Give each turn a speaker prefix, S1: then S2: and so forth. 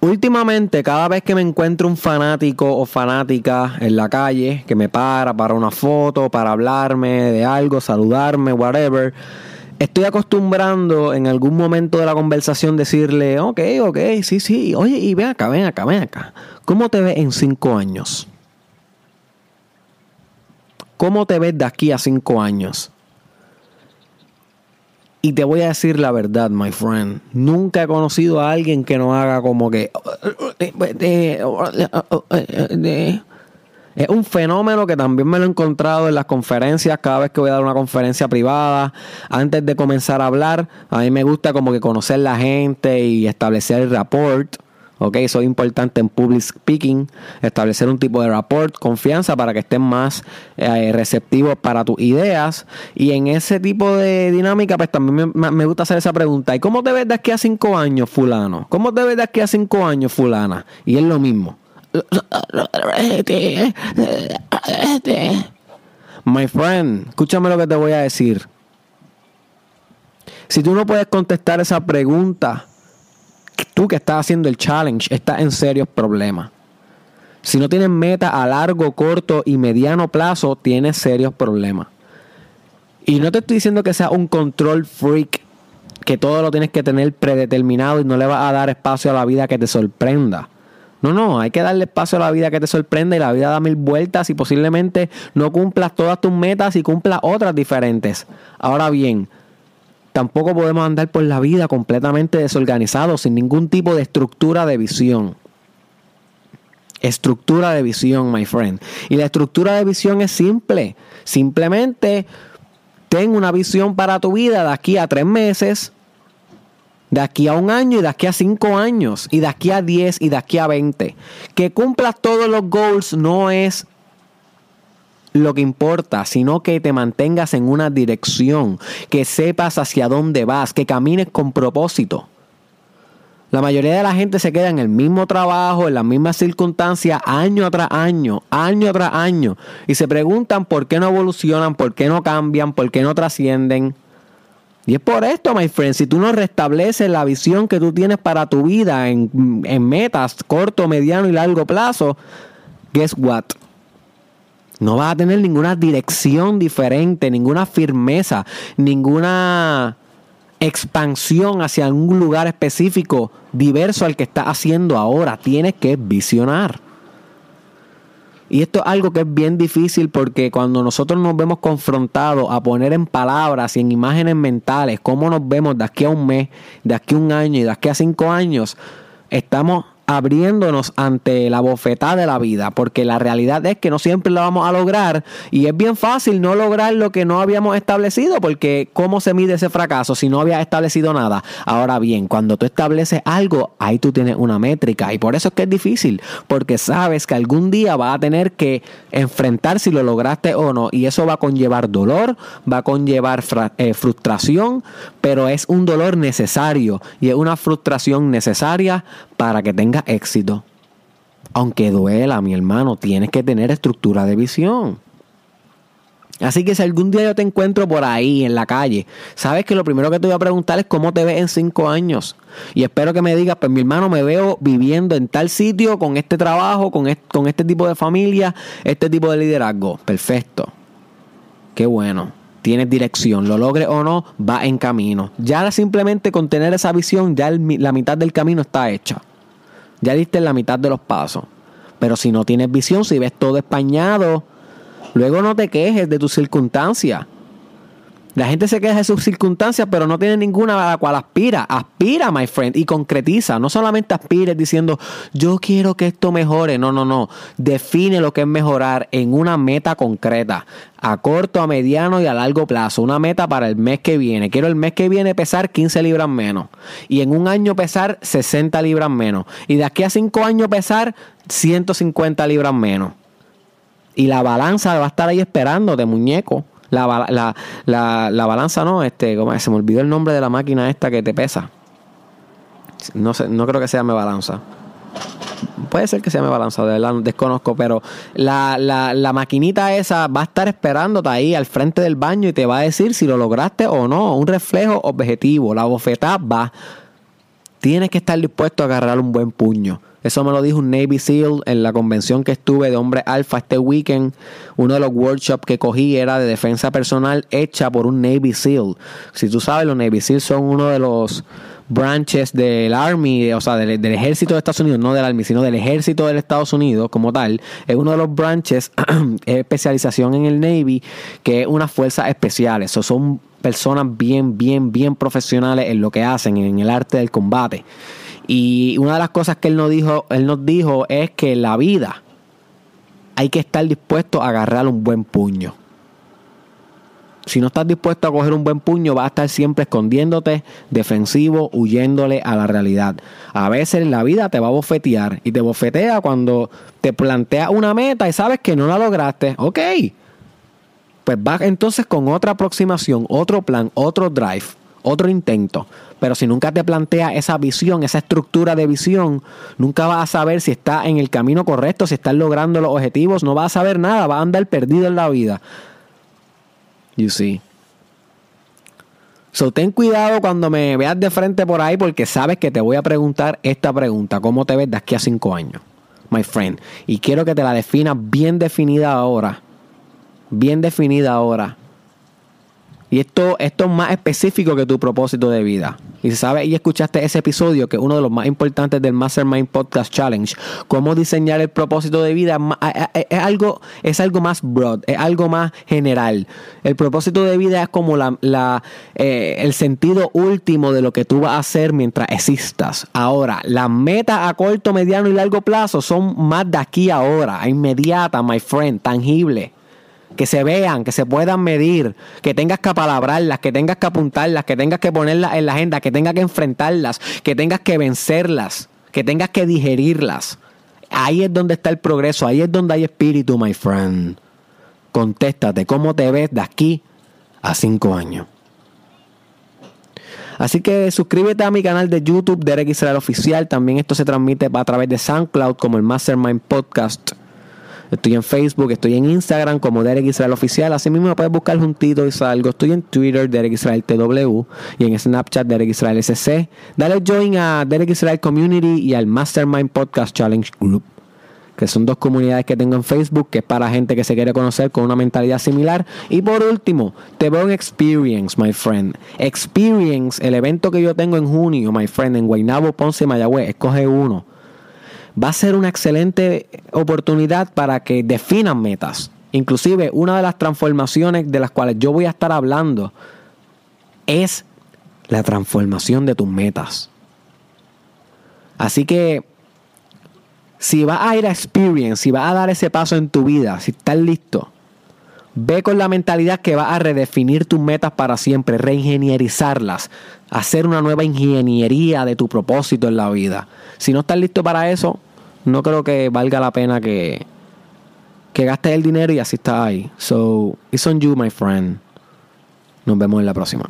S1: Últimamente, cada vez que me encuentro un fanático o fanática en la calle, que me para para una foto, para hablarme de algo, saludarme, whatever, estoy acostumbrando en algún momento de la conversación decirle, ok, ok, sí, sí, oye, y ven acá, ven acá, ven acá. ¿Cómo te ves en cinco años? ¿Cómo te ves de aquí a cinco años? Y te voy a decir la verdad, my friend. Nunca he conocido a alguien que no haga como que... Es un fenómeno que también me lo he encontrado en las conferencias, cada vez que voy a dar una conferencia privada, antes de comenzar a hablar, a mí me gusta como que conocer la gente y establecer el rapport. ¿Ok? Eso es importante en public speaking, establecer un tipo de rapport, confianza para que estén más eh, receptivos para tus ideas. Y en ese tipo de dinámica, pues también me, me, gusta hacer esa pregunta. ¿Y cómo te ves de aquí a cinco años, fulano? ¿Cómo te ves de aquí a cinco años, fulana? Y es lo mismo. My friend, escúchame lo que te voy a decir. Si tú no puedes contestar esa pregunta, tú que estás haciendo el challenge, estás en serios problemas. Si no tienes meta a largo, corto y mediano plazo, tienes serios problemas. Y no te estoy diciendo que sea un control freak, que todo lo tienes que tener predeterminado y no le vas a dar espacio a la vida que te sorprenda. No, no, hay que darle espacio a la vida que te sorprenda y la vida da mil vueltas y posiblemente no cumplas todas tus metas y cumplas otras diferentes. Ahora bien, tampoco podemos andar por la vida completamente desorganizados, sin ningún tipo de estructura de visión. Estructura de visión, my friend. Y la estructura de visión es simple. Simplemente ten una visión para tu vida de aquí a tres meses, de aquí a un año y de aquí a cinco años, y de aquí a diez y de aquí a veinte. Que cumplas todos los goals no es lo que importa, sino que te mantengas en una dirección, que sepas hacia dónde vas, que camines con propósito. La mayoría de la gente se queda en el mismo trabajo, en las mismas circunstancias, año tras año, año tras año, y se preguntan por qué no evolucionan, por qué no cambian, por qué no trascienden. Y es por esto, my friend, si tú no restableces la visión que tú tienes para tu vida en, en metas corto, mediano y largo plazo, guess what? No vas a tener ninguna dirección diferente, ninguna firmeza, ninguna expansión hacia algún lugar específico diverso al que estás haciendo ahora. Tienes que visionar. Y esto es algo que es bien difícil porque cuando nosotros nos vemos confrontados a poner en palabras y en imágenes mentales cómo nos vemos de aquí a un mes, de aquí a un año y de aquí a cinco años, estamos abriéndonos ante la bofetada de la vida, porque la realidad es que no siempre lo vamos a lograr y es bien fácil no lograr lo que no habíamos establecido, porque ¿cómo se mide ese fracaso si no había establecido nada? Ahora bien, cuando tú estableces algo, ahí tú tienes una métrica y por eso es que es difícil, porque sabes que algún día vas a tener que enfrentar si lo lograste o no y eso va a conllevar dolor, va a conllevar eh, frustración, pero es un dolor necesario y es una frustración necesaria para que tengas éxito. Aunque duela, mi hermano, tienes que tener estructura de visión. Así que si algún día yo te encuentro por ahí en la calle, sabes que lo primero que te voy a preguntar es cómo te ves en cinco años. Y espero que me digas, pues mi hermano, me veo viviendo en tal sitio, con este trabajo, con este, con este tipo de familia, este tipo de liderazgo. Perfecto. Qué bueno. Tienes dirección, lo logres o no, va en camino. Ya simplemente con tener esa visión, ya la mitad del camino está hecha. Ya diste la mitad de los pasos. Pero si no tienes visión, si ves todo españado, luego no te quejes de tus circunstancias. La gente se queja de sus circunstancias, pero no tiene ninguna a la cual aspira. Aspira, my friend, y concretiza. No solamente aspires diciendo, yo quiero que esto mejore. No, no, no. Define lo que es mejorar en una meta concreta. A corto, a mediano y a largo plazo. Una meta para el mes que viene. Quiero el mes que viene pesar 15 libras menos. Y en un año pesar 60 libras menos. Y de aquí a 5 años pesar 150 libras menos. Y la balanza va a estar ahí esperando de muñeco. La, la, la, la balanza no, este, como se me olvidó el nombre de la máquina esta que te pesa. No sé, no creo que se llame balanza. Puede ser que se llame balanza, de verdad desconozco, pero la, la, la maquinita esa va a estar esperándote ahí al frente del baño y te va a decir si lo lograste o no. Un reflejo objetivo. La bofetada va. tienes que estar dispuesto a agarrar un buen puño. Eso me lo dijo un Navy SEAL en la convención que estuve de hombre alfa este weekend. Uno de los workshops que cogí era de defensa personal hecha por un Navy SEAL. Si tú sabes, los Navy SEAL son uno de los branches del Army, o sea, del, ejército de Estados Unidos, no del Army, sino del ejército de Estados Unidos como tal, es uno de los branches, es especialización en el Navy, que es unas fuerzas especiales, o son personas bien, bien, bien profesionales en lo que hacen, en el arte del combate. Y una de las cosas que él nos dijo, él nos dijo es que la vida hay que estar dispuesto a agarrar un buen puño. Si no estás dispuesto a coger un buen puño, vas a estar siempre escondiéndote, defensivo, huyéndole a la realidad. A veces la vida te va a bofetear y te bofetea cuando te planteas una meta y sabes que no la lograste. Ok. Pues vas entonces con otra aproximación, otro plan, otro drive, otro intento. Pero si nunca te planteas esa visión, esa estructura de visión, nunca vas a saber si estás en el camino correcto, si estás logrando los objetivos, no vas a saber nada, vas a andar perdido en la vida. You see. So, ten cuidado cuando me veas de frente por ahí porque sabes que te voy a preguntar esta pregunta. ¿Cómo te ves de aquí a cinco años? My friend. Y quiero que te la definas bien definida ahora. Bien definida ahora. Y esto, esto es más específico que tu propósito de vida. Y si sabes y escuchaste ese episodio, que es uno de los más importantes del Mastermind Podcast Challenge, cómo diseñar el propósito de vida es algo, es algo más broad, es algo más general. El propósito de vida es como la, eh, el sentido último de lo que tú vas a hacer mientras existas. Ahora, las metas a corto, mediano y largo plazo son más de aquí ahora, inmediata, my friend, tangible que se vean, que se puedan medir, que tengas que apalabrarlas, que tengas que apuntarlas, que tengas que ponerlas en la agenda, que tengas que enfrentarlas, que tengas que vencerlas, que tengas que digerirlas. Ahí es donde está el progreso, ahí es donde hay espíritu, my friend. Contéstate, ¿cómo te ves de aquí a cinco años? Así que suscríbete a mi canal de YouTube, Derek Israel Oficial. También esto se transmite a través de SoundCloud como el Mastermind Podcast. Estoy en Facebook, estoy en Instagram como Derek Israel Oficial. Así mismo me puedes buscar juntito y salgo. Estoy en Twitter, Derek Israel TW. Y en Snapchat, Derek Israel SC. Dale join a Derek Israel Community y al Mastermind Podcast Challenge Group. Que son dos comunidades que tengo en Facebook, que es para gente que se quiere conocer con una mentalidad similar. Y por último, te veo en Experience, my friend. Experience, el evento que yo tengo en junio, my friend, en Guaynabo, Ponce, Mayagüez. Escoge uno va a ser una excelente oportunidad para que definan metas. Inclusive una de las transformaciones de las cuales yo voy a estar hablando es la transformación de tus metas. Así que si vas a ir a experience, si vas a dar ese paso en tu vida, si estás listo, ve con la mentalidad que vas a redefinir tus metas para siempre, reingenierizarlas, hacer una nueva ingeniería de tu propósito en la vida. Si no estás listo para eso, no creo que valga la pena que, que gastes el dinero y así estás ahí. So, it's on you, my friend. Nos vemos en la próxima.